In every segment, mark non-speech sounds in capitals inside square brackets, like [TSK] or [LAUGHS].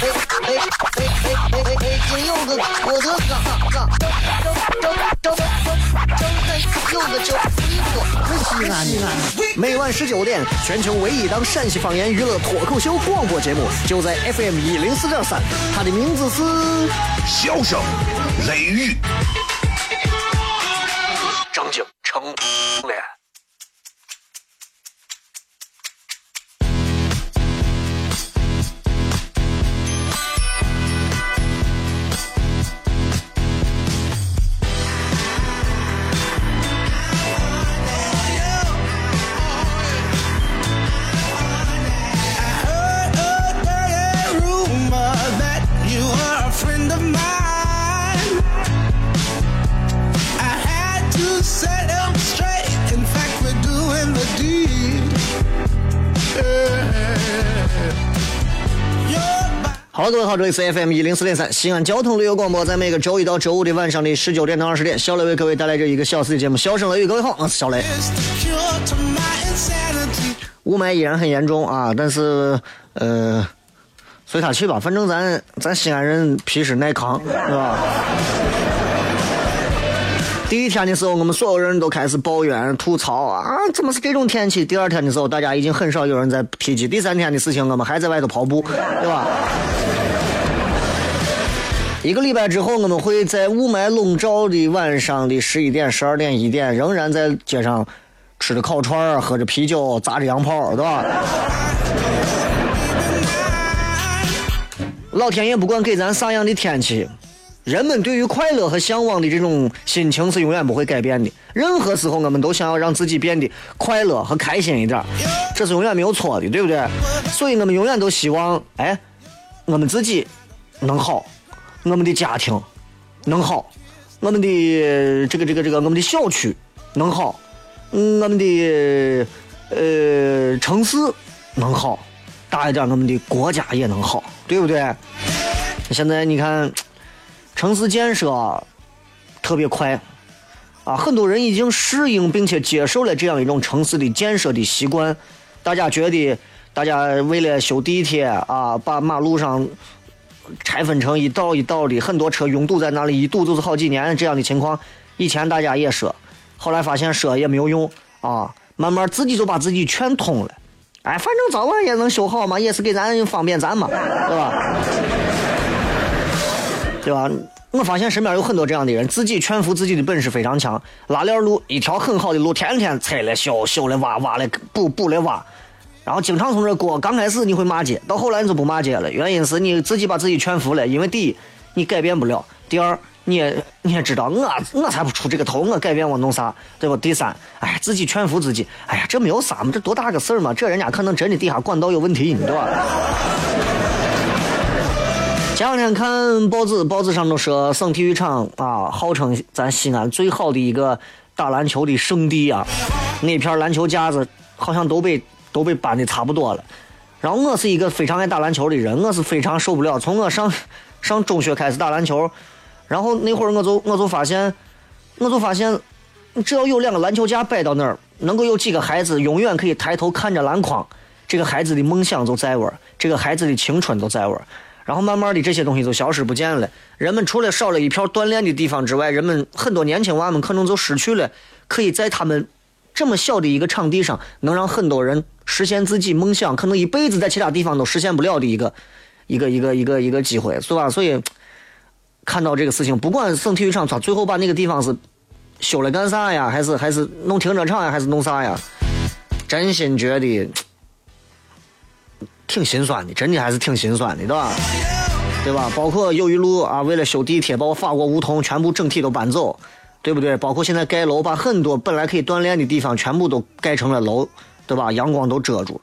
哎哎哎哎哎！金柚子，我的嘎嘎，张张张张张柚子就西安西安。每晚十九点，全球唯一档陕西方言娱乐脱口秀广播节目，就在 FM 一零四点三。它的名字是《笑声雷雨》，好，这里是 FM 一零四点三西安交通旅游广播，在每个周一到周五的晚上的十九点到二十点，小雷为各位带来这一个小时的节目《笑声雷雨》。各位好，我是小雷。雾霾依然很严重啊，但是呃，随他去吧，反正咱咱西安人皮实耐扛，是吧？第一天的时候，我们所有人都开始抱怨、吐槽啊，怎么是这种天气？第二天的时候，大家已经很少有人在提及。第三天的事情，我们还在外头跑步，对吧？一个礼拜之后，我们会在雾霾笼罩的晚上的十一点、十二点、一点，仍然在街上吃着烤串、喝着啤酒、砸着洋炮，对吧？老天爷不管给咱啥样的天气。人们对于快乐和向往的这种心情是永远不会改变的。任何时候，我们都想要让自己变得快乐和开心一点，这是永远没有错的，对不对？所以我们永远都希望，哎，我们自己能好，我们的家庭能好，我们的这个这个这个我们的小区能好，我们的呃城市能好，大一点，我们的国家也能好，对不对？现在你看。城市建设特别快啊，很多人已经适应并且接受了这样一种城市的建设的习惯。大家觉得，大家为了修地铁啊，把马路上拆分成一道一道的，很多车拥堵在那里，一堵就是好几年这样的情况。以前大家也说，后来发现说也没有用啊，慢慢自己就把自己劝通了。哎，反正早晚也能修好嘛，也是给咱方便咱嘛，对吧？对吧？我发现身边有很多这样的人，自己劝服自己的本事非常强。拉链路一条很好的路，天天拆了修，修了挖，挖了补，补了挖，然后经常从这过。刚开始你会骂街，到后来你就不骂街了。原因是你自己把自己劝服了。因为第一，你改变不了；第二，你也你也知道，我我才不出这个头，我改变我弄啥，对吧？第三，哎，自己劝服自己，哎呀，这没有啥嘛，这多大个事儿嘛，这人家可能真的地下管道有问题，对吧？前两天看报纸，报纸上都说省体育场啊，号称咱西安最好的一个打篮球的圣地啊，那片篮球架子好像都被都被搬的差不多了。然后我是一个非常爱打篮球的人，我是非常受不了。从我上上中学开始打篮球，然后那会儿我就我就发现，我就发现，只要有两个篮球架摆到那儿，能够有几个孩子永远可以抬头看着篮筐，这个孩子的梦想就在玩这个孩子的青春都在玩然后慢慢的这些东西就消失不见了。人们除了少了一片锻炼的地方之外，人们很多年轻娃们可能就失去了可以在他们这么小的一个场地上，能让很多人实现自己梦想，可能一辈子在其他地方都实现不了的一个一个一个一个一个机会，是吧？所以看到这个事情，不管省体育场他最后把那个地方是修了干啥呀，还是还是弄停车场呀，还是弄啥呀？真心觉得。挺心酸的，真的还是挺心酸的，对吧？对吧？包括友谊路啊，为了修地铁，把我法国梧桐全部整体都搬走，对不对？包括现在盖楼，把很多本来可以锻炼的地方全部都盖成了楼，对吧？阳光都遮住，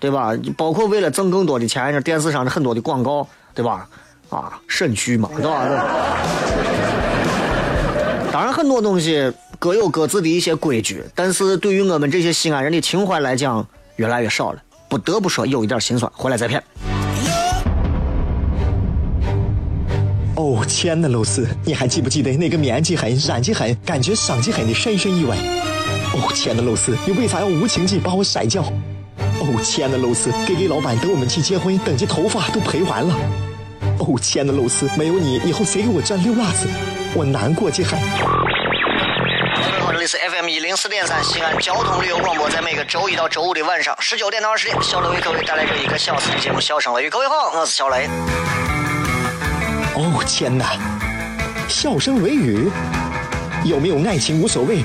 对吧？包括为了挣更多的钱，这电视上的很多的广告，对吧？啊，肾虚嘛，对吧？当然，很多东西各有各自的一些规矩，但是对于我们这些西安人的情怀来讲，越来越少了。不得不说，有一点心酸。回来再骗。哦，亲爱的露丝，你还记不记得那个面积狠、染技狠、感觉伤及狠的深深意外？哦，亲爱的露丝，你为啥要无情地把我甩掉？哦，亲爱的露丝给给老板等我们去结婚，等级头发都赔完了。哦，亲爱的露丝，没有你，以后谁给我赚溜辣子？我难过极了。各位好，这里是 FM 一零四点三西安交通旅游广播，在每个周一到周五的晚上十九点到二十点，小雷为各位带来这一个小时的节目《笑声雷雨》。各位好，我是小雷。哦天哪，笑声雷雨，有没有爱情无所谓，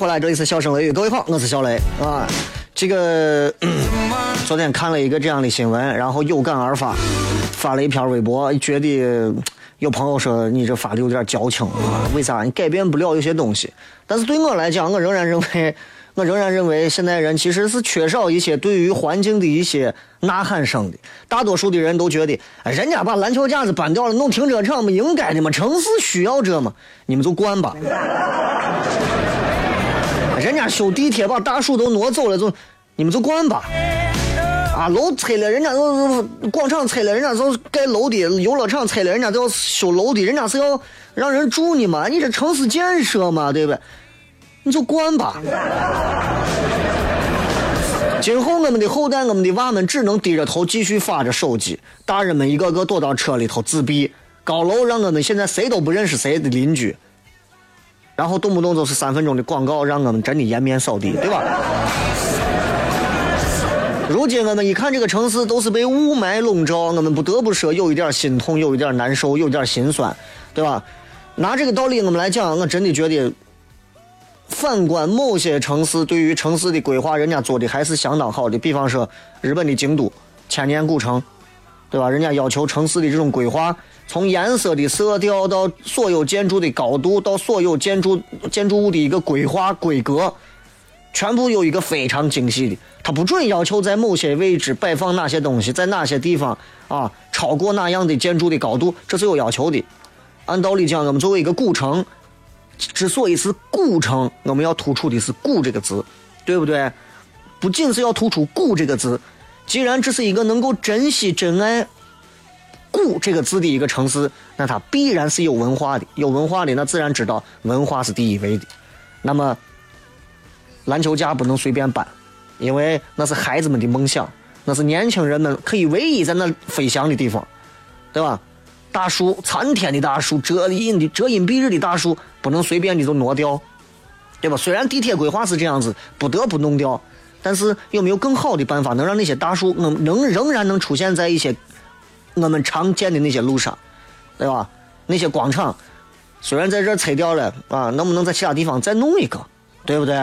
回来，这里是笑声雷雨。各位好，我是小雷啊。这个、[CLEARS THROAT] 昨天看了一个这样的新闻，然后有感而发，发了一篇微博，觉得有朋友说你这发的有点矫情啊，为啥？你改变不了有些东西。但是对我来讲，我仍然认为，[LAUGHS] 我仍然认为现代人其实是缺少一些对于环境的一些呐喊声的。大多数的人都觉得，哎人家把篮球架子搬掉了，弄停车场不应该的嘛？城市需要这嘛？你们就惯吧。人家修地铁把大树都挪走了，就你们就惯吧。啊，楼拆了，人家都广场拆了，人家都盖楼的；游乐场拆了，人家都要修楼的，人家是要让人住呢嘛。你这城市建设嘛，对不？你就惯吧。今后我们的后代，我们的娃们只能低着头继续发着手机，大人们一个个躲到车里头自闭。高楼让我们现在谁都不认识谁的邻居，然后动不动就是三分钟的广告，让我们真的颜面扫地，对吧？如今我们一看这个城市都是被雾霾笼罩，我们不得不说有一点心痛，有一点难受，有一点心酸，对吧？拿这个道理我们来讲，我真的觉得，反观某些城市对于城市的规划，人家做的还是相当好的。比方说日本的京都，千年古城，对吧？人家要求城市的这种规划，从颜色的色调到所有建筑的高度，到所有建筑建筑物的一个规划规格，全部有一个非常精细的。他不准要求在某些位置摆放哪些东西，在哪些地方啊超过哪样的建筑的高度，这是有要求的。按道理讲，我们作为一个古城，之所以是古城，我们要突出的是“古”这个字，对不对？不仅是要突出“古”这个字，既然这是一个能够珍惜、珍爱“古”这个字的一个城市，那它必然是有文化的。有文化的，那自然知道文化是第一位的。那么，篮球架不能随便搬，因为那是孩子们的梦想，那是年轻人们可以唯一在那飞翔的地方，对吧？大树，参天的大树，遮阴的遮阴蔽日的大树，不能随便的就挪掉，对吧？虽然地铁规划是这样子，不得不弄掉，但是有没有更好的办法，能让那些大树能能仍然能出现在一些我们常见的那些路上，对吧？那些广场，虽然在这拆掉了啊，能不能在其他地方再弄一个，对不对？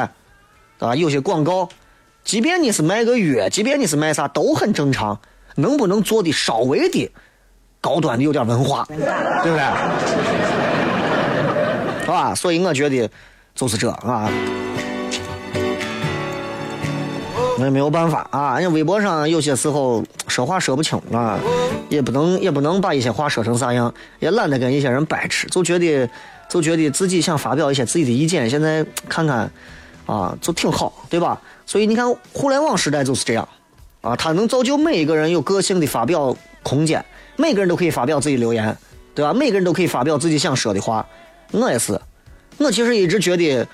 啊，有些广告，即便你是卖个药，即便你是卖啥，都很正常。能不能做的稍微的高端的有点文化，对不对？是吧？所以我觉得就是这啊，那也没有办法啊。人家微博上有些时候说话说不清啊，也不能也不能把一些话说成啥样，也懒得跟一些人掰扯，就觉得就觉得自己想发表一些自己的意见，现在看看啊，就挺好，对吧？所以你看，互联网时代就是这样啊，它能造就每一个人有个性的发表空间，每个人都可以发表自己留言，对吧？每个人都可以发表自己想说的话，我也是，我其实一直觉得，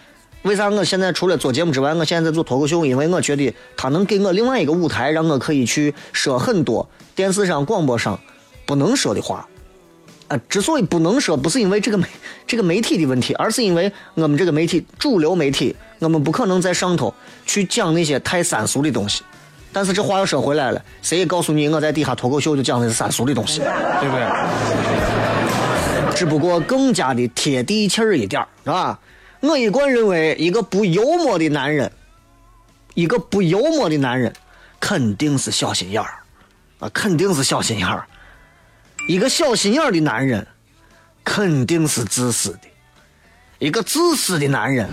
为啥我现在除了做节目之外，我现在在做脱口秀？因为我觉得它能给我另外一个舞台，让我可以去说很多电视上、广播上不能说的话。啊，之所以不能说，不是因为这个媒这个媒体的问题，而是因为我们这个媒体主流媒体，我们不可能在上头去讲那些太三俗的东西。但是这话又说回来了，谁也告诉你我在底下脱口秀就讲的是三俗的东西，对不对？只不过更加的贴地气儿一点儿，是吧？我一贯认为，一个不幽默的男人，一个不幽默的男人，肯定是小心眼儿，啊，肯定是小心眼儿。一个小心眼儿的男人，肯定是自私的；一个自私的男人，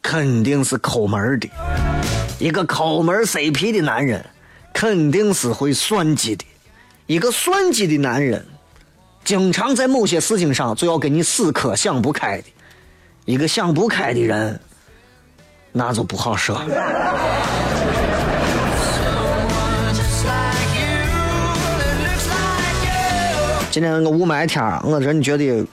肯定是抠门的；一个抠门儿塞皮的男人，肯定是会算计的；一个算计的男人，经常在某些事情上就要跟你死磕想不开的；一个想不开的人，那就不好说。[LAUGHS] 今天个雾霾天儿，我真觉得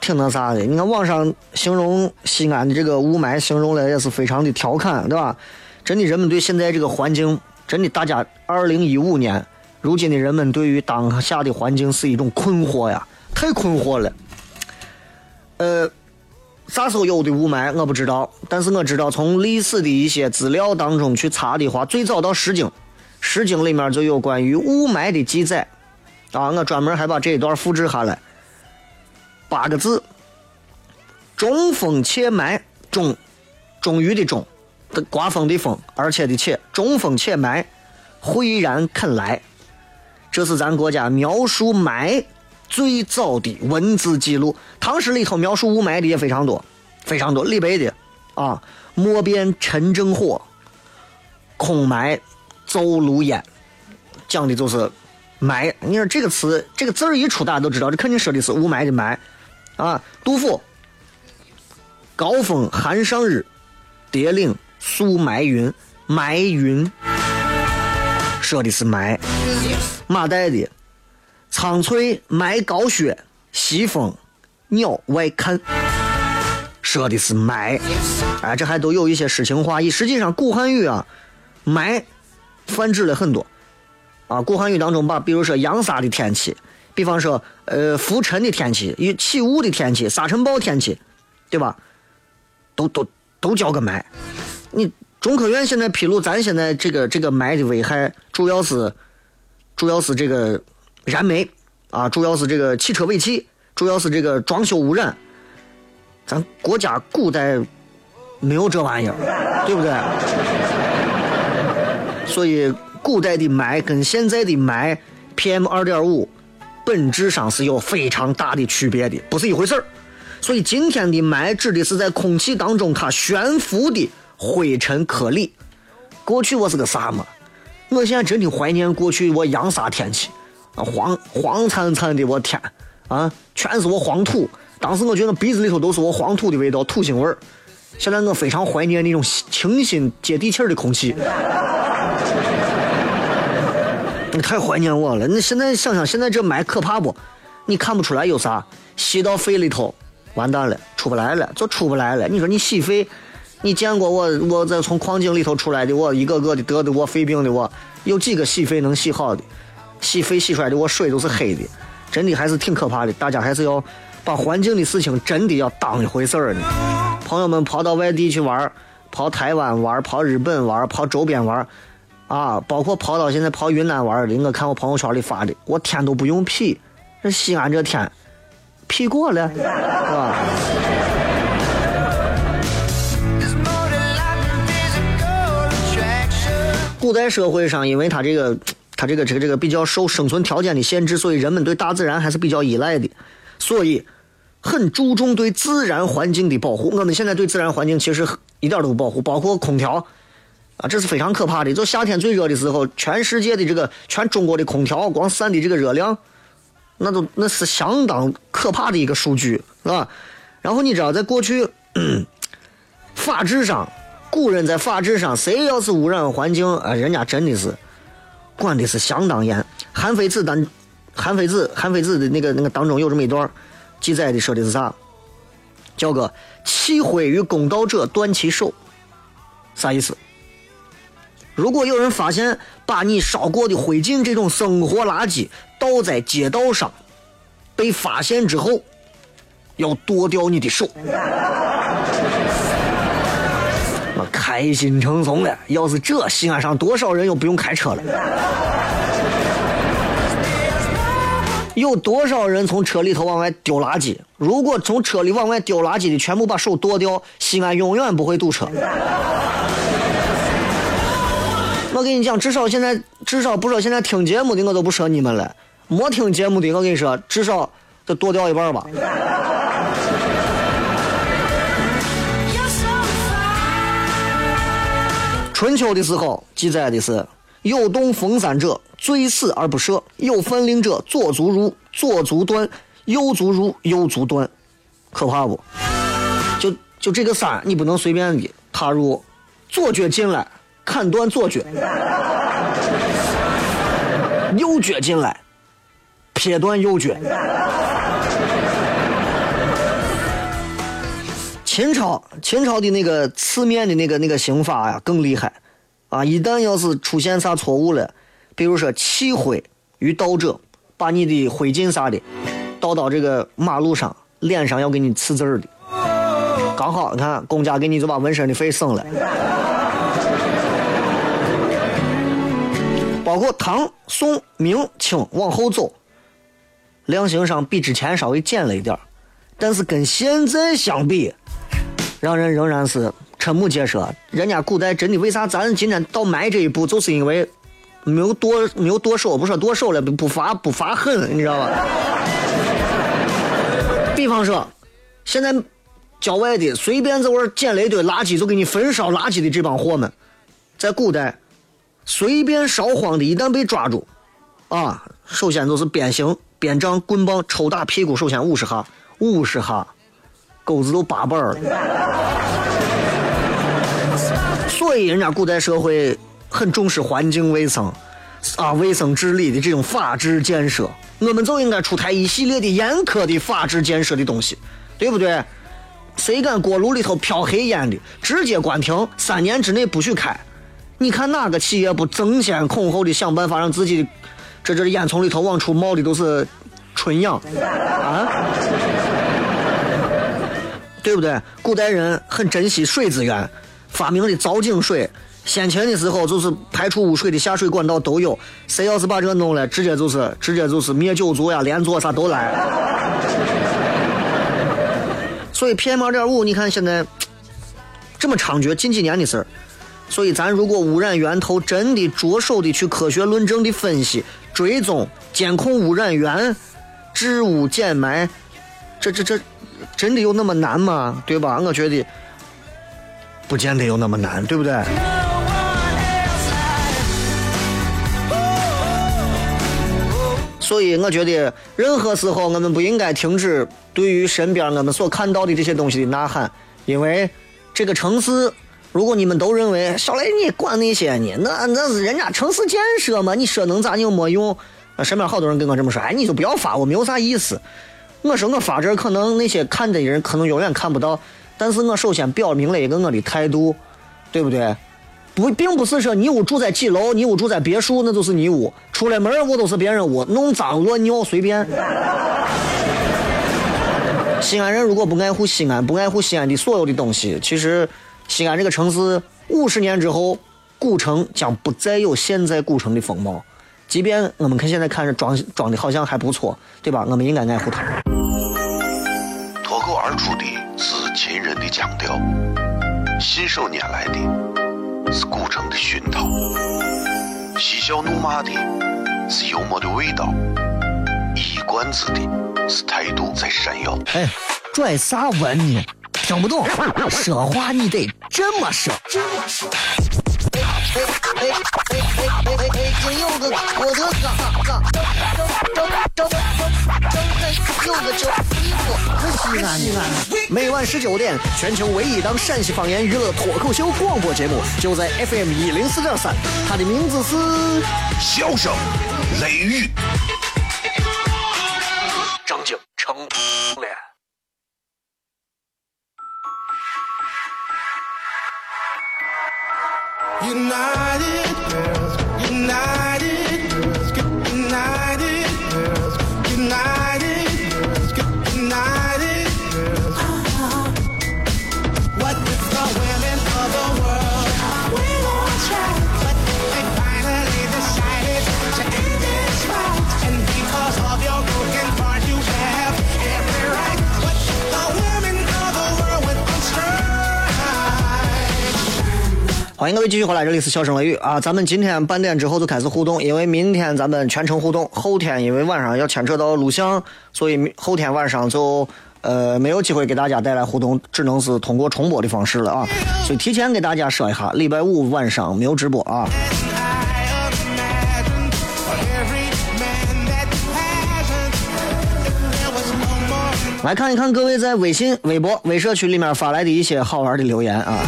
挺那啥的。你看网上形容西安的这个雾霾，形容的也是非常的调侃，对吧？真的，人们对现在这个环境，真的，大家二零一五年，如今的人们对于当下的环境是一种困惑呀，太困惑了。呃，啥时候有的雾霾我不知道，但是我知道从历史的一些资料当中去查的话，最早到《诗经》，《诗经》里面就有关于雾霾的记载。啊，我专门还把这一段复制下来，八个字：中风且霾，中，中雨的中，刮风的风，而且的且，中风且霾，蕙然肯来。这是咱国家描述霾最早的文字记录。唐诗里头描述雾霾的也非常多，非常多。李白的啊，莫辨陈正火，空埋奏炉烟，讲的就是。霾，你说这个词，这个字儿一出，大家都知道，这肯定说的是雾霾的霾，啊，杜甫，高峰寒上日，叠岭宿霾云，霾云，说的是霾。马岱的，苍翠埋高雪，西风鸟外看，说的是埋。哎，这还都有一些诗情画意。实际上，古汉语啊，埋泛指了很多。啊，古汉语当中把，比如说扬沙的天气，比方说呃浮尘的天气、与起雾的天气、沙尘暴天气，对吧？都都都叫个埋。你中科院现在披露，咱现在这个这个埋的危害，主要是主要是这个燃煤啊，主要是这个汽车尾气，主要是这个装修污染。咱国家古代没有这玩意儿，对不对？[LAUGHS] 所以。古代的霾跟现在的霾，PM 二点五，本质上是有非常大的区别的，不是一回事儿。所以今天的霾指的是在空气当中它悬浮的灰尘颗粒。过去我是个啥嘛？我现在真的怀念过去我扬沙天气，黄黄灿灿的，我天啊，全是我黄土。当时我觉得鼻子里头都是我黄土的味道，土腥味儿。现在我非常怀念那种清新接地气儿的空气。你 [LAUGHS] 太怀念我了！你现在想想，现在这霾可怕不？你看不出来有啥？吸到肺里头，完蛋了，出不来了，就出不来了。你说你吸肺，你见过我？我在从矿井里头出来的，我一个个的得的我肺病的，我有几个洗肺能洗好的？洗肺洗出来的我水都是黑的，真的还是挺可怕的。大家还是要把环境的事情真的要当一回事儿呢。朋友们跑到外地去玩，跑台湾玩，跑日本玩，跑周边玩。啊，包括跑到现在跑云南玩的，我看我朋友圈里发的，我天都不用 P，，这西安这天，劈过了，是吧？古代社会上，因为他这个，它这个这个这个比较受生存条件的限制，所以人们对大自然还是比较依赖的，所以很注重对自然环境的保护。我们现在对自然环境其实一点都不保护，包括空调。啊，这是非常可怕的。就夏天最热的时候，全世界的这个全中国的空调光散的这个热量，那都那是相当可怕的一个数据，是吧？然后你知道，在过去法制上，古人在法制上，谁要是污染环境，啊，人家真的是管的是相当严。韩非子当韩非子，韩非子的那个那个当中有这么一段记载的，说的是啥？叫个弃灰于公道者断其手，啥意思？如果有人发现把你烧过的灰烬这种生活垃圾倒在街道上，被发现之后，要剁掉你的手。我开心成怂了！要是这，西安上多少人又不用开车了？有多少人从车里头往外丢垃圾？如果从车里往外丢垃圾的全部把手剁掉，西安永远不会堵车。我跟你讲，至少现在，至少不说现在听节目的，我都不说你们了。没听节目的，我跟你说，至少得剁掉一半吧。春秋的时候记载的是：有动逢三者，罪死而不赦；有犯令者，左足入，左足断；右足入，右足断。可怕不？就就这个山，你不能随便的踏入。左脚进来，砍断左脚；[LAUGHS] 右脚进来，撇断右脚。秦朝秦朝的那个刺面的那个那个刑法呀更厉害，啊，一旦要是出现啥错误了，比如说弃灰于道者，把你的灰烬啥的倒到这个马路上，脸上要给你刺字儿的，刚好你看公家给你就把纹身的费省了。包括唐、宋、明、清往后走，量刑上比之前稍微减了一点儿。但是跟现在相比，让人仍然是瞠目结舌。人家古代真的为啥咱今天到埋这一步，就是因为没有剁没有剁手，不说剁手了，不不罚不罚狠，你知道吧？比方说，现在郊外的随便在玩捡了一堆垃圾就给你焚烧垃圾的这帮货们，在古代随便烧荒的，一旦被抓住，啊，首先就是鞭刑、鞭杖、棍棒抽打屁股，首先五十下，五十下，钩子都八瓣儿了。所以人家古代社会很重视环境卫生，啊，卫生治理的这种法治建设，我们就应该出台一系列的严苛的法治建设的东西，对不对？谁敢锅炉里头飘黑烟的，直接关停，三年之内不许开。你看哪个企业不争先恐后的想办法让自己的这这烟囱里头往出冒的都是纯氧啊？对不对？古代人很珍惜水资源，发明的凿井水，先秦的时候就是排出污水的下水管道都有。谁要是把这个弄了，直接就是直接就是灭九族呀、连坐啥都来。所以 PM 二点五，你看现在这么猖獗，近几年的事儿。所以，咱如果污染源头真的着手的去科学论证的分析、追踪、监控污染源、治污减霾，这这这真的有那么难吗？对吧？我觉得不见得有那么难，对不对？所以，我觉得任何时候我们不应该停止对于身边我们所看到的这些东西的呐喊，因为这个城市，如果你们都认为小雷你管那些呢，那那是人家城市建设嘛，你说能咋你又没用。啊，身边好多人跟我这么说，哎，你就不要发，我没有啥意思。我说我发这可能那些看的人可能永远看不到，但是我首先表明了一个我的态度，对不对？不，并不是说你屋住在几楼，你屋住在别墅，那就是你屋。出来门我都是别人屋，弄脏乱尿随便。西安人如果不爱护西安，不爱护西安的所有的东西，其实西安这个城市五十年之后，古城将不再有现在古城的风貌。即便我们看现在看着装装的好像还不错，对吧？我们应该爱护它。脱口而出的是秦人的腔调，信手拈来的是古城的熏陶，嬉笑怒骂的是幽默的味道，一冠子的是态度在闪耀。哎，拽啥文呢？听不懂，说话你得这么说。哎哎哎哎哎哎，北京有个我的嘎嘎，张张张张张张有个叫衣服，西安西安。每晚十九点，全球唯一档陕西方言娱乐脱口秀广播节目，就在 FM 一零四点三，它的名字是笑声雷雨，回来，这里是笑声雷雨啊！咱们今天半点之后就开始互动，因为明天咱们全程互动，后天因为晚上要牵扯到录像，所以后天晚上就呃没有机会给大家带来互动，只能是通过重播的方式了啊！所以提前给大家说一下，礼拜五晚上没有直播啊。来看一看各位在微信、微博、微社区里面发来的一些好玩的留言啊。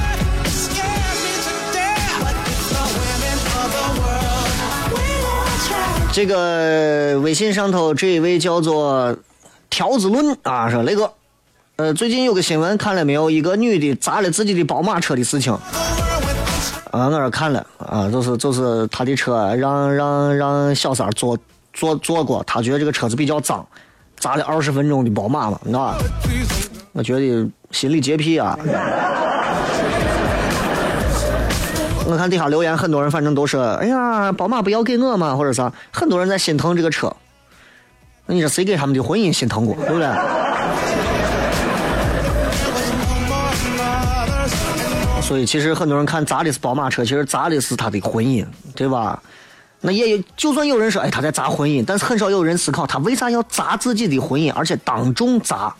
这个微信上头这一位叫做条子论啊，说雷哥，呃，最近有个新闻看了没有？一个女的砸了自己的宝马车的事情。啊，我这看了啊，就是就是他的车让让让小三坐坐坐过，他觉得这个车子比较脏，砸了二十分钟的宝马嘛，你知道吧？我觉得心理洁癖啊。我看底下留言，很多人反正都说：“哎呀，宝马不要给我嘛，或者啥。”很多人在心疼这个车。那你说谁给他们的婚姻心疼过，对不对？所以其实很多人看砸的是宝马车，其实砸的是他的婚姻，对吧？那也有，就算有人说，哎，他在砸婚姻，但是很少有人思考他为啥要砸自己的婚姻，而且当众砸，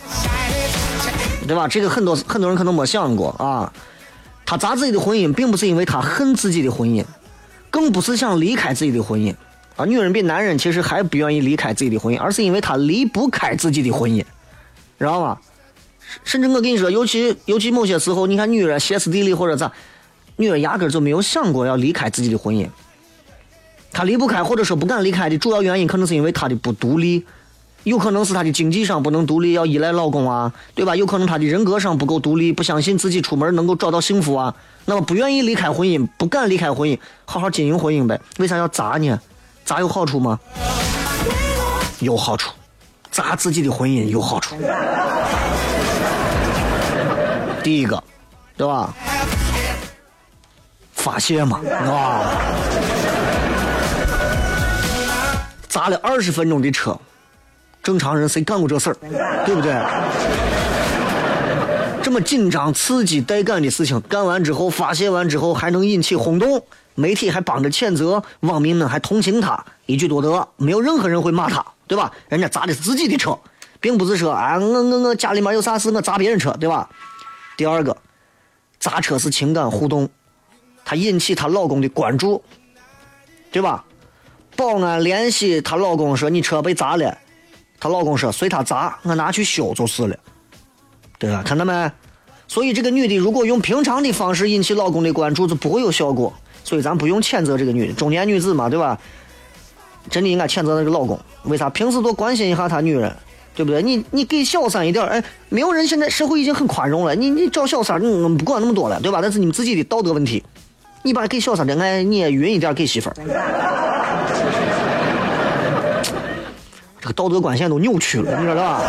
对吧？这个很多很多人可能没想过啊。他砸自己的婚姻，并不是因为他恨自己的婚姻，更不是想离开自己的婚姻啊。女人比男人其实还不愿意离开自己的婚姻，而是因为她离不开自己的婚姻，知道吗？甚至我跟你说，尤其尤其某些时候，你看女人歇斯底里或者咋，女人压根就没有想过要离开自己的婚姻。她离不开或者说不敢离开的主要原因，可能是因为她的不独立，有可能是她的经济上不能独立，要依赖老公啊，对吧？有可能她的人格上不够独立，不相信自己出门能够找到幸福啊，那么不愿意离开婚姻，不敢离开婚姻，好好经营婚姻呗。为啥要砸呢？砸有好处吗？有好处，砸自己的婚姻有好处。[LAUGHS] 第一个，对吧？发泄嘛，啊，砸了二十分钟的车，正常人谁干过这事儿，对不对？这么紧张、刺激、带感的事情，干完之后发泄完之后还能引起轰动，媒体还帮着谴责，网民们还同情他，一举多得，没有任何人会骂他，对吧？人家砸的是自己的车，并不是说啊，我我我家里面有啥事我砸别人车，对吧？第二个，砸车是情感互动，她引起她老公的关注，对吧？保安联系她老公说你车被砸了，她老公说随他砸，我拿去修就是了，对吧？看到没？所以这个女的如果用平常的方式引起老公的关注，就不会有效果。所以咱不用谴责这个女的，中年女子嘛，对吧？真的应该谴责那个老公，为啥？平时多关心一下他女人，对不对？你你给小三一点，哎，没有人现在社会已经很宽容了，你你找小三，你不管那么多了，对吧？那是你们自己的道德问题。你把给小三的爱你也匀一点给媳妇儿，道德观现在都扭曲了，你知道吧？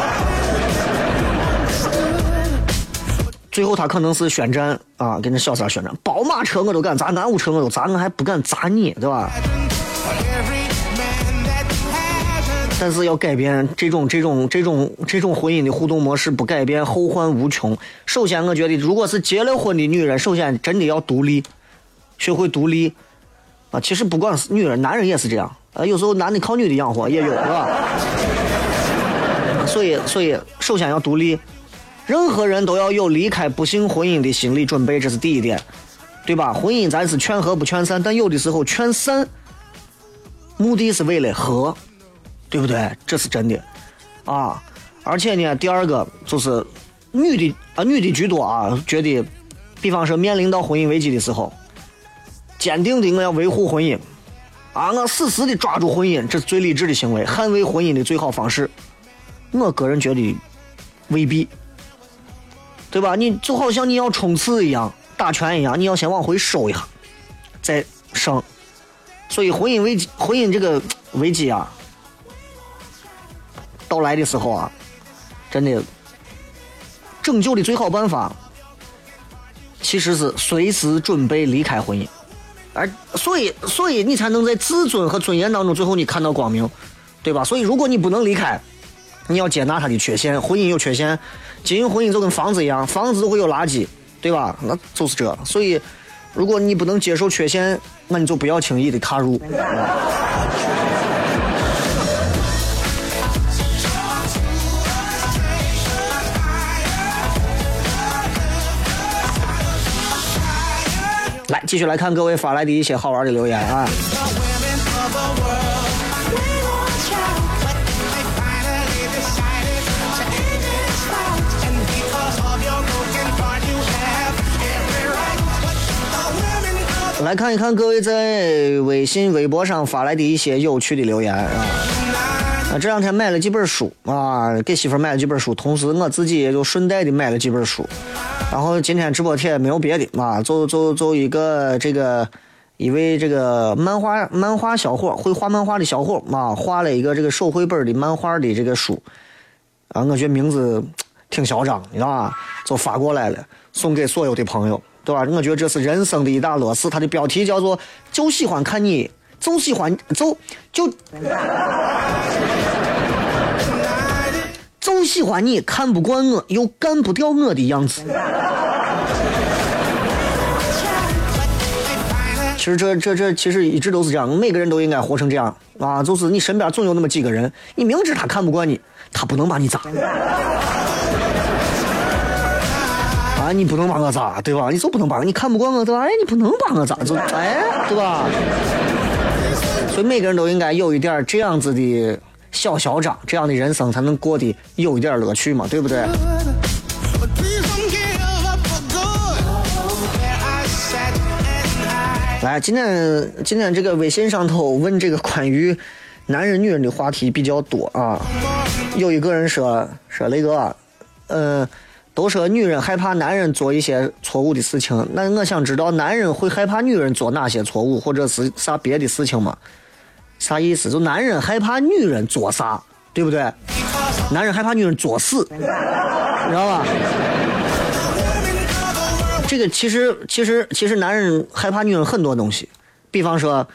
最后他可能是宣战啊，跟那小三宣战，宝马车我都敢砸，南五车我都砸，我还不敢砸你，对吧？但是要改变这种这种这种这种婚姻的互动模式，不改变后患无穷。首先，我觉得如果是结了婚的女人，首先真的要独立，学会独立啊。其实不光是女人，男人也是这样啊。有时候男的靠女的养活也有，是吧？所以，所以首先要独立，任何人都要有离开不幸婚姻的心理准备，这是第一点，对吧？婚姻咱是劝和不劝散，但有的时候劝散，目的是为了和。对不对？这是真的，啊！而且呢，第二个就是女的啊，女的居多啊，觉得，比方说面临到婚姻危机的时候，坚定的我要维护婚姻，啊，我死死的抓住婚姻，这是最理智的行为，捍卫婚姻的最好方式。我个人觉得未必，对吧？你就好像你要冲刺一样，打拳一样，你要先往回收一下，再生。所以婚姻危机，婚姻这个危机啊，到来的时候啊，真的拯救的最好办法，其实是随时准备离开婚姻。而所以，所以你才能在自尊和尊严当中，最后你看到光明，对吧？所以，如果你不能离开，你要接纳他的缺陷。婚姻有缺陷，经营婚姻就跟房子一样，房子都会有垃圾，对吧？那就是这。所以，如果你不能接受缺陷，那你就不要轻易的踏入。继续来看各位发来的一些好玩的留言啊！来看一看各位在微信、微博上发来的一些有趣的留言啊！啊，这两天买了几本书啊，给媳妇买了几本书，同时我自己也就顺带的买了几本书。然后今天直播贴没有别的啊，就就就一个这个一位这个漫画漫画小伙，会画漫画的小伙啊，画了一个这个手绘本的漫画的这个书啊，我觉得名字 [TSK] 挺嚣张，你知道吧？就发过来了，送给所有的朋友，对吧？我觉得这是人生的一大乐事。它的标题叫做“就喜欢看你，就喜欢就就”。就喜欢你看不惯我又干不掉我的样子。其实这这这其实一直都是这样，每个人都应该活成这样啊！就是你身边总有那么几个人，你明知他看不惯你，他不能把你咋啊？你不能把我咋，对吧？你就不能把我，你看不惯我，对吧？哎，你不能把我咋，就哎，对吧？所以每个人都应该有一点这样子的小嚣张，这样的人生才能过得有一点乐趣嘛，对不对？来，今天今天这个微信上头问这个关于男人女人的话题比较多啊。有一个人说说雷哥，呃，都说女人害怕男人做一些错误的事情，那我想知道男人会害怕女人做哪些错误，或者是啥别的事情吗？啥意思？就男人害怕女人做啥，对不对？男人害怕女人作死，你知道吧？这个其实其实其实男人害怕女人很多东西，比方说，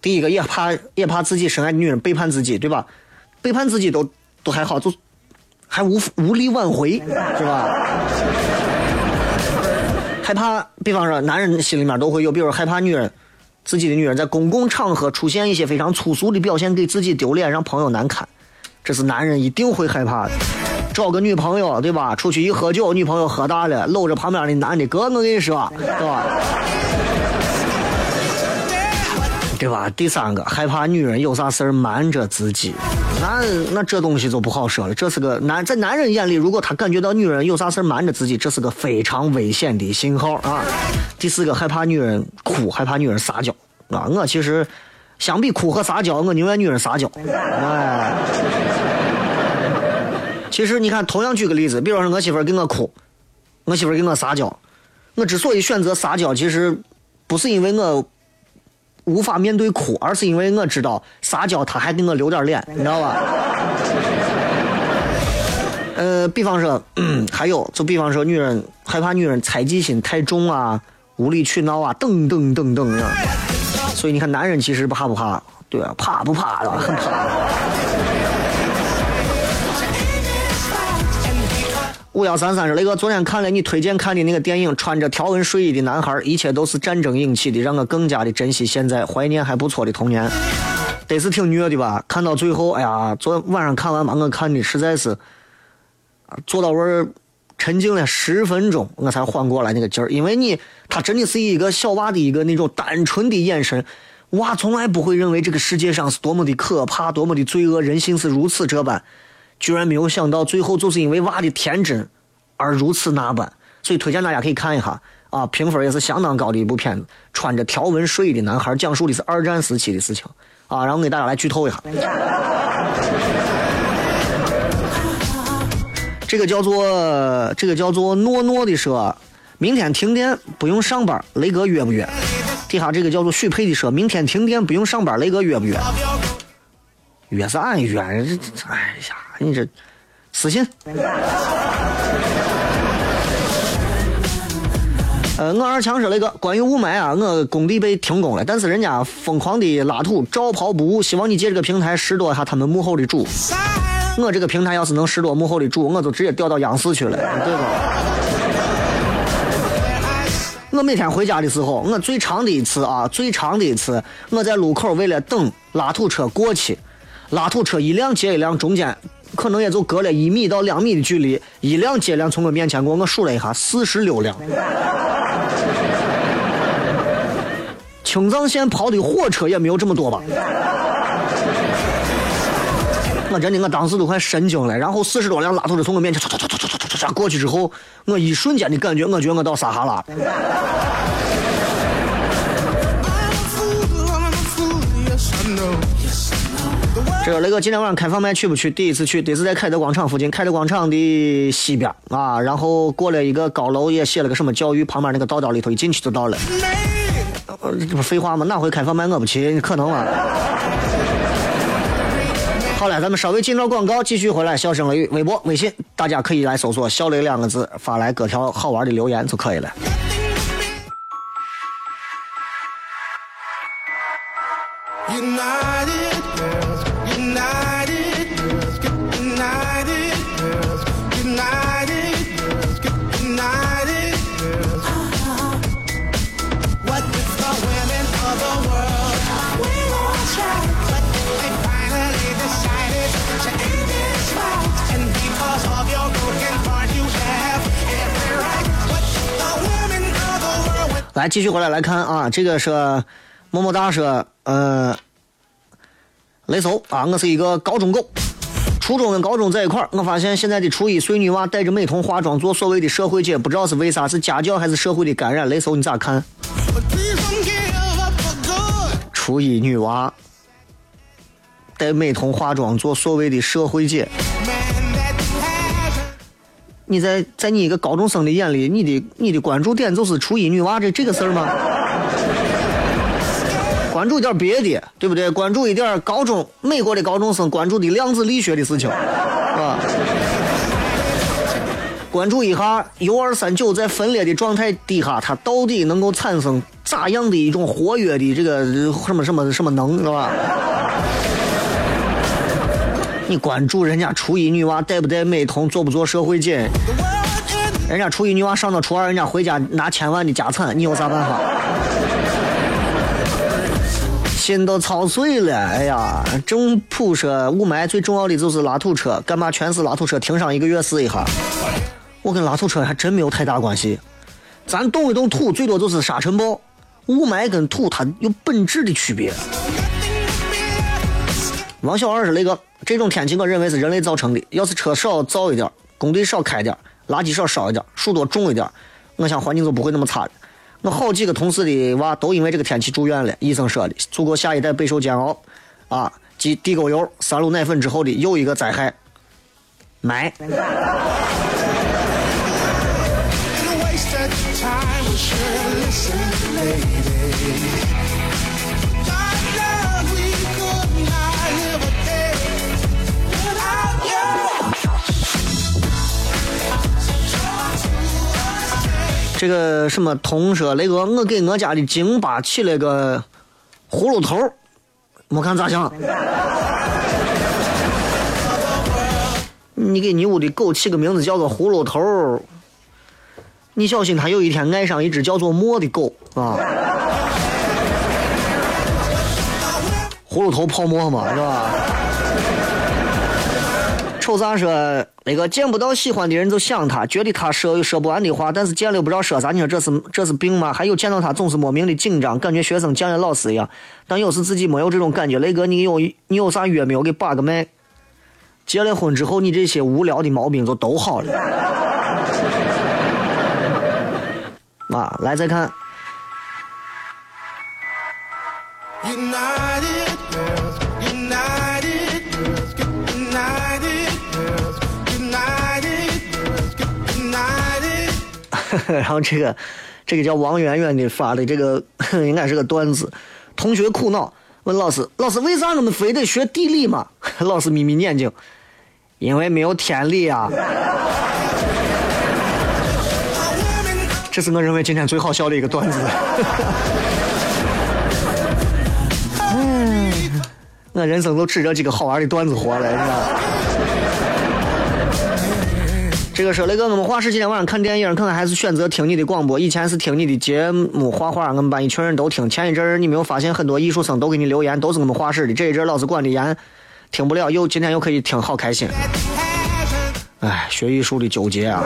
第一个也怕也怕自己深爱的女人背叛自己，对吧？背叛自己都都还好，就还无无力挽回，是吧？害怕，比方说男人心里面都会有，比如害怕女人自己的女人在公共场合出现一些非常粗俗的表现，给自己丢脸，让朋友难堪，这是男人一定会害怕的。找个女朋友，对吧？出去一喝酒，女朋友喝大了，搂着旁边的男的，哥，我跟你说，对吧？对吧？第三个，害怕女人有啥事儿瞒着自己，那那这东西就不好说了。这是个男，在男人眼里，如果他感觉到女人有啥事儿瞒着自己，这是个非常危险的信号啊。第四个，害怕女人哭，害怕女人撒娇啊。我其实相比哭和撒娇，我宁愿女人撒娇。哎。其实你看，同样举个例子，比如说我媳妇儿给我哭，我媳妇儿给我撒娇，我之所以选择撒娇，其实不是因为我无法面对哭，而是因为我知道撒娇他还给我留点脸，你知道吧？[LAUGHS] 呃，比方说，还有就比方说，女人害怕女人猜忌心太重啊，无理取闹啊，等等等等啊。所以你看，男人其实怕不怕？对啊，怕不怕的，很怕。五幺三三说：“雷哥，昨天看了你推荐看的那个电影《穿着条纹睡衣的男孩》，一切都是战争引起的，让我更加的珍惜现在，怀念还不错的童年。得是挺虐的吧？看到最后，哎呀，昨晚上看完把我看的实在是，坐到位儿沉静了十分钟，我才缓过来那个劲儿。因为你，他真的是一个小娃的一个那种单纯的眼神，娃从来不会认为这个世界上是多么的可怕，多么的罪恶，人性是如此这般。”居然没有想到，最后就是因为娃的天真而如此那般，所以推荐大家可以看一下啊，评分也是相当高的一部片子。穿着条纹睡衣的男孩讲述的是二战时期的事情啊，然后给大家来剧透一下。这个叫做这个叫做诺诺的说，明天停电不用上班，雷哥约不约？底下这个叫做许配的说，明天停电不用上班，雷哥约不约？约是俺约，这这哎呀，你这私信。呃，我二强说那个关于雾霾啊，我工地被停工了，但是人家疯狂的拉土照跑不误，希望你借这个平台拾掇一下他们幕后的主。我这个平台要是能拾掇幕后的主，我就直接调到央视去了，对吧？我每天回家的时候，我最长的一次啊，最长的一次，我在路口为了等拉土车过去，拉土车一辆接一辆，中间可能也就隔了一米到两米的距离，一辆接一辆从我面前过，我数了一下，四十六辆。青藏线跑的火车也没有这么多吧？我真的，我当时都快神经了。然后四十多辆拉土车从我面前唰唰唰唰唰唰过去之后，我一瞬间的感觉，我觉得我到撒哈拉这个雷哥今天晚上开放麦去不去？第一次去，得是在凯德广场附近，凯德广场的西边啊。然后过了一个高楼，也写了个什么教育，旁边那个道道里头一进去就到了。呃，这不废话吗？哪回开放麦我不去？可能吗？好了，咱们稍微进段广告，继续回来。笑声雷雨微博、微信，大家可以来搜索“小雷”两个字，发来各条好玩的留言就可以了。United 来，继续回来来看啊，这个是么么哒说，呃，雷搜啊，我是一个高中狗，初中跟高中在一块儿，我发现现在的初一碎女娃带着美瞳化妆做所谓的社会姐，不知道是为啥，是家教还是社会的感染？雷搜你咋看？初一女娃带美瞳化妆做所谓的社会姐，你在在你一个高中生的眼里，你的你的关注点就是初一女娃这这个事儿吗？[LAUGHS] 关注点别的，对不对？关注一点高中美国的高中生关注的量子力学的事情，啊。关注一下铀二三九在分裂的状态底下，它到底能够产生咋样的一种活跃的这个什么什么什么能，是吧？你关注人家初一女娃带不带美瞳，做不做社会节？the world in 人家初一女娃上到初二，人家回家拿千万的家产，你有啥办法？心都操碎了，哎呀！政府说雾霾最重要的就是拉土车，干嘛全是拉土车停上一个月试一下？我跟拉土车还真没有太大关系，咱动一动土，最多就是沙尘暴。雾霾跟土它有本质的区别。王小二是那个，这种天气我认为是人类造成的。要是车少造一点，工地少开点，垃圾少烧一点，树多种一点，我想环境就不会那么差了。我好几个同事的娃都因为这个天气住院了，医生说的，祖国下一代备受煎熬。啊，继地沟油、三鹿奶粉之后的又一个灾害，霾。这个什么同说那个，我给我家的京巴起了个葫芦头，没看咋样？你给你屋的狗起个名字叫做葫芦头，你小心它有一天爱上一只叫做墨的狗啊！葫芦头泡沫嘛，是吧？瞅啥说那个见不到喜欢的人就想他，觉得他说有说不完的话，但是见了不知道说啥。你说这是这是病吗？还有见到他总是莫名的紧张，感觉学生见了老师一样。但有时自己没有这种感觉。雷哥，你有你有啥约没有？给把个脉。结了婚之后，你这些无聊的毛病就都好了。啊，来再看，United [LAUGHS] 然后这个这个叫王媛媛的发的这个 [LAUGHS] 应该是个段子。同学苦恼问老师：“老师，为啥我们非得学地理嘛？” [LAUGHS] 老师眯眯眼睛，因为没有天理啊。这是我认为今天最好笑的一个段子。嗯，我人生都指着几个好玩的段子活了，你知道。这个说雷哥我们华师今天晚上看电影，可能还是选择听你的广播。以前是听你的节目画画，我们班一群人都听。前一阵儿你没有发现很多艺术生都给你留言，都是我们华师的。这一阵儿老师管的严，听不了，又今天又可以听，好开心。哎，学艺术的纠结啊！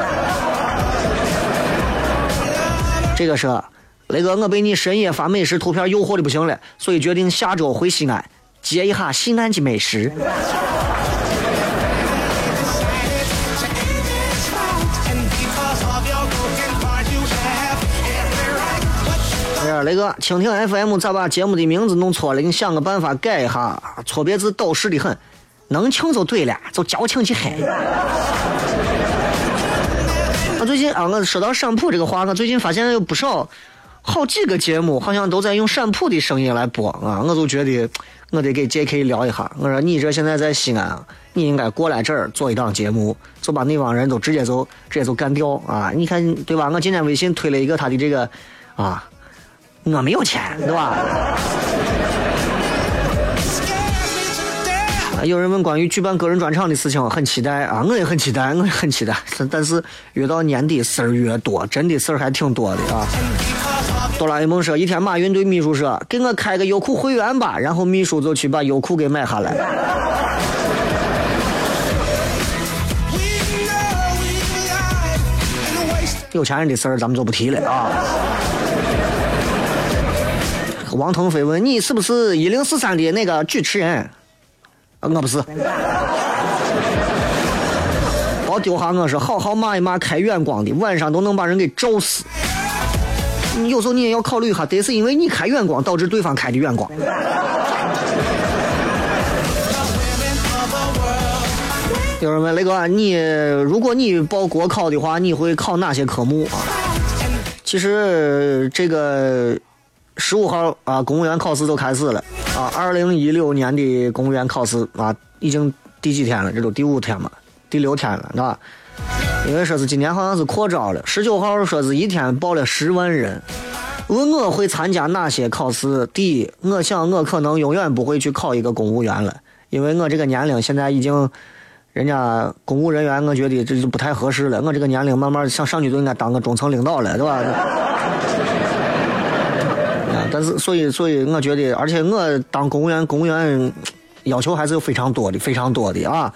这个是雷哥我被你深夜发美食图片诱惑的不行了，所以决定下周回西安接一下西安的美食。哎呀，那个蜻蜓 FM 咋把节目的名字弄错了？你想个办法改一下，错别字倒是的很，能请就对了，就矫情起很。我最近啊，我说到陕普这个话，我最近发现有不少好几个节目好像都在用陕普的声音来播啊，我就觉得我得给 J.K 聊一下。我说你这现在在西安，你应该过来这儿做一档节目，就把那帮人都直接就直接就干掉啊！你看对吧？我今天微信推了一个他的这个啊，我没有钱，对吧？有人问关于举办个人专场的事情，很期待啊，我也很期待，我也很期待。[LAUGHS] 但是越到年底事儿越多，真的事儿还挺多的啊。哆啦 A 梦说，一天马云对秘书说：“给我开个优酷会员吧。”然后秘书就去把优酷给买下来。有钱人的事儿咱们就不提了啊。王腾飞问你是不是一零四三的那个主持人？我不是。别丢下我说，好好骂一骂开远光的，晚上都能把人给照死。有时候你也要考虑一下，得是因为你开远光导致对方开的远光。有人问雷哥，你如果你报国考的话，你会考哪些科目啊？其实这个十五号啊，公务员考试都开始了啊。二零一六年的公务员考试啊，已经第几天了？这都第五天嘛，第六天了，是吧？因为说是今年好像是扩招了，十九号说是一天报了十万人。问我会参加哪些考试？第一，我想我可能永远不会去考一个公务员了，因为我这个年龄现在已经。人家公务人员，我觉得这就不太合适了。我这个年龄，慢慢想上去就应该当个中层领导了，对吧？是所以所以，我觉得，而且我当公务员，公务员要求还是非常多的，非常多的啊。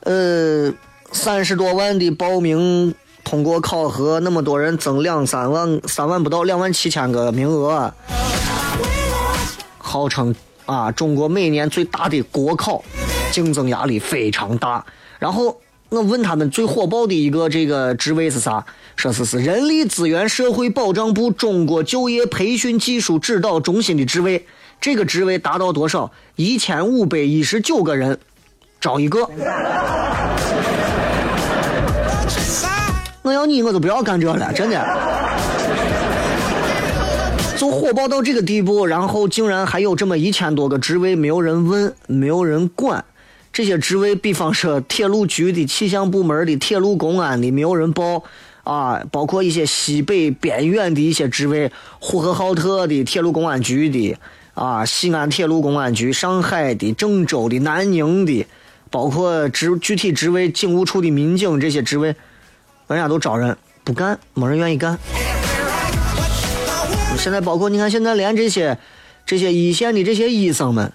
呃，三十多万的报名通过考核，那么多人争两三万，三万不到，两万七千个名额，号称啊，中国每年最大的国考。竞争压力非常大，然后我问他们最火爆的一个这个职位是啥？说是是人力资源社会保障部中国就业培训技术指导中心的职位，这个职位达到多少？一千五百一十九个人，招一个。我要你，我就不要干这了，真的。就火爆到这个地步，然后竟然还有这么一千多个职位没有人问，没有人管。这些职位，比方说铁路局的、气象部门的、铁路公安的，没有人报啊。包括一些西北边远的一些职位，呼和浩特的铁路公安局的啊，西安铁路公安局、上海的、郑州的、南宁的，包括职具体职位，警务处的民警这些职位，人家都招人不干，没人愿意干。现在包括你看，现在连这些这些一线的这些医生们。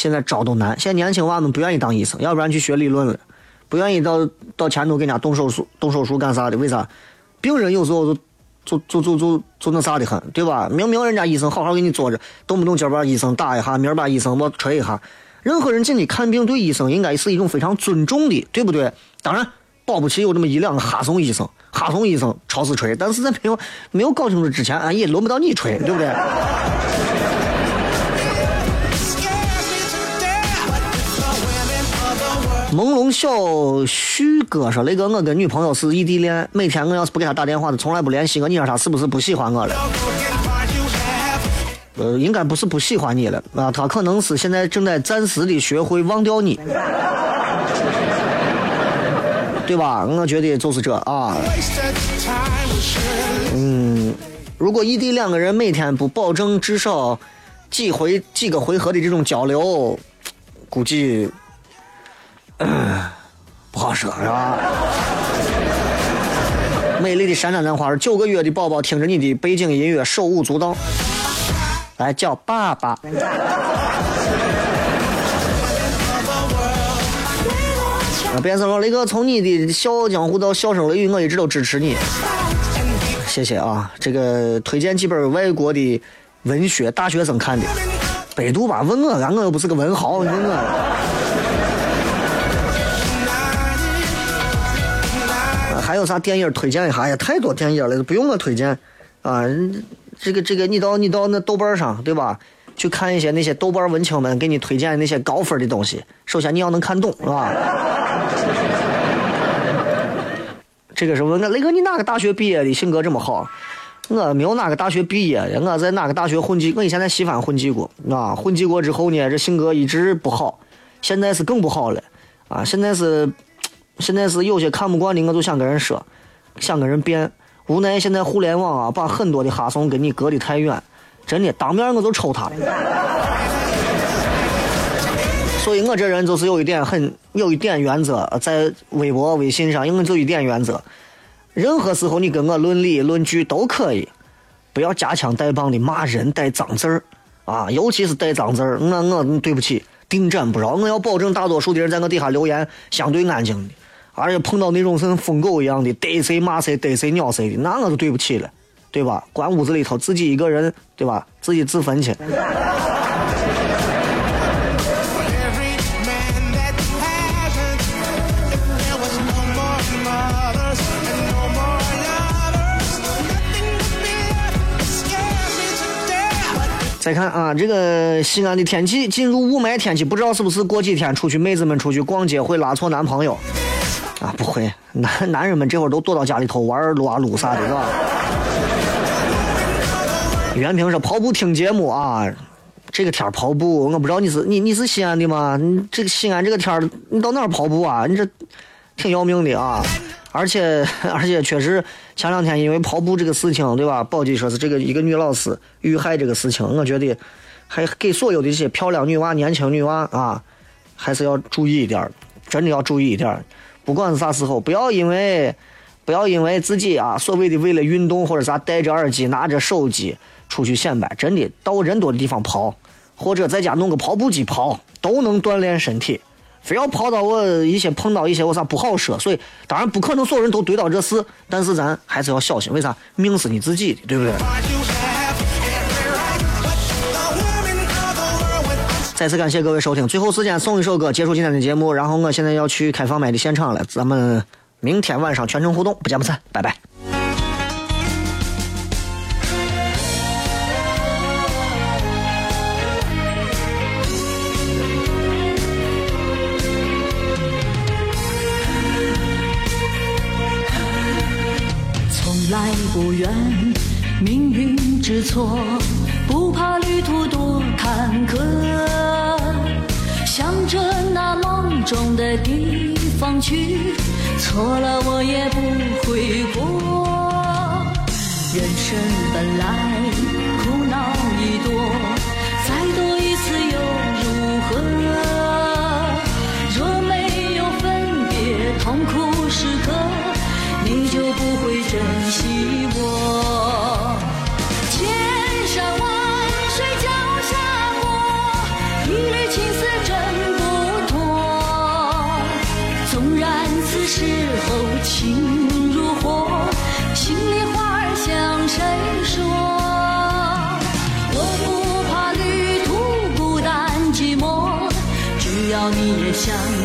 现在招都难，现在年轻娃们不愿意当医生，要不然去学理论了，不愿意到到前头给人家动手术、动手术干啥的？为啥？病人有时候就就就就就就那啥的很，对吧？明明人家医生好好给你坐着，动不动今儿把医生打一下，明儿把医生我捶一下。任何人进去看病，对医生应该是一种非常尊重的，对不对？当然，保不齐有这么一两个哈怂医生，哈怂医生朝死吹，但是在没有没有搞清楚之前，啊，也轮不到你吹，对不对？朦胧小旭哥说：“雷哥，我跟女朋友是异地恋，每天我要是不给她打电话，她从来不联系我。你说她是不是不喜欢我了？呃，应该不是不喜欢你了啊，她可能是现在正在暂时的学会忘掉你，[LAUGHS] 对吧？我觉得就是这啊。嗯，如果异地两个人每天不保证至少几回几个回合的这种交流，估计。”嗯 [CLEARS THROAT] 不好说，是吧？美丽的山丹丹花儿，九个月的宝宝听着你的背景音乐手舞足蹈，来叫爸爸。啊，变色说雷哥，从你的笑傲江湖到笑声雷雨，我一直都支持你，谢谢啊！这个推荐几本外国的文学，大学生看的，百度吧？问我俺，我又不是个文豪，你问我。还有啥电影推荐一下呀？太多电影了，不用我推荐啊！这个这个，你到你到那豆瓣上，对吧？去看一些那些豆瓣文青们给你推荐那些高分的东西。首先你要能看懂，是吧？这个是问我雷哥，你哪个大学毕业的？性格这么好？我没有哪个大学毕业的，我在哪个大学混迹？我以前在西方混迹过，啊，混迹过之后呢，这性格一直不好，现在是更不好了，啊，现在是。现在是有些看不惯的，我就想跟人说，想跟人辩。无奈现在互联网啊，把很多的哈怂跟你隔得太远，真的，当面我就抽他。所以我这人就是有一点很有一点原则，在微博、微信上，因为就一点原则，任何时候你跟我论理论据都可以，不要夹枪带棒的骂人带脏字儿啊，尤其是带脏字儿，我我对不起，定斩不饶。我要保证大多数的人在我底下留言相对安静的。而且碰到那种像疯狗一样的逮谁骂谁逮谁鸟谁的，那我就对不起了，对吧？关屋子里头自己一个人，对吧？自己自焚去。再看啊，这个西安的天气进入雾霾天气，不知道是不是过几天出去妹子们出去逛街会拉错男朋友。啊，不会，男男人们这会儿都躲到家里头玩撸啊撸啥的，是吧？袁平说跑步听节目啊，这个天跑步，我不知道你是你你是西安的吗？你这个西安这个天你到哪儿跑步啊？你这挺要命的啊！而且 [LAUGHS] 而且确实前两天因为跑步这个事情，对吧？宝鸡说是这个一个女老师遇害这个事情，我觉得还给所有的这些漂亮女娃、年轻女娃啊，还是要注意一点，真的要注意一点。不管是啥时候，不要因为，不要因为自己啊，所谓的为了运动或者啥，戴着耳机拿着手机出去显摆。真的，到人多的地方跑，或者在家弄个跑步机跑，都能锻炼身体。非要跑到我一些碰到一些我啥不好说，所以当然不可能所有人都对到这事，但是咱还是要小心。为啥？命是你自己的，对不对？再次感谢各位收听，最后时间送一首歌结束今天的节目，然后我现在要去开放麦的现场了，咱们明天晚上全程互动，不见不散，拜拜。从来不怨命运之错，去，错了我也不悔过。人生本来苦恼已多，你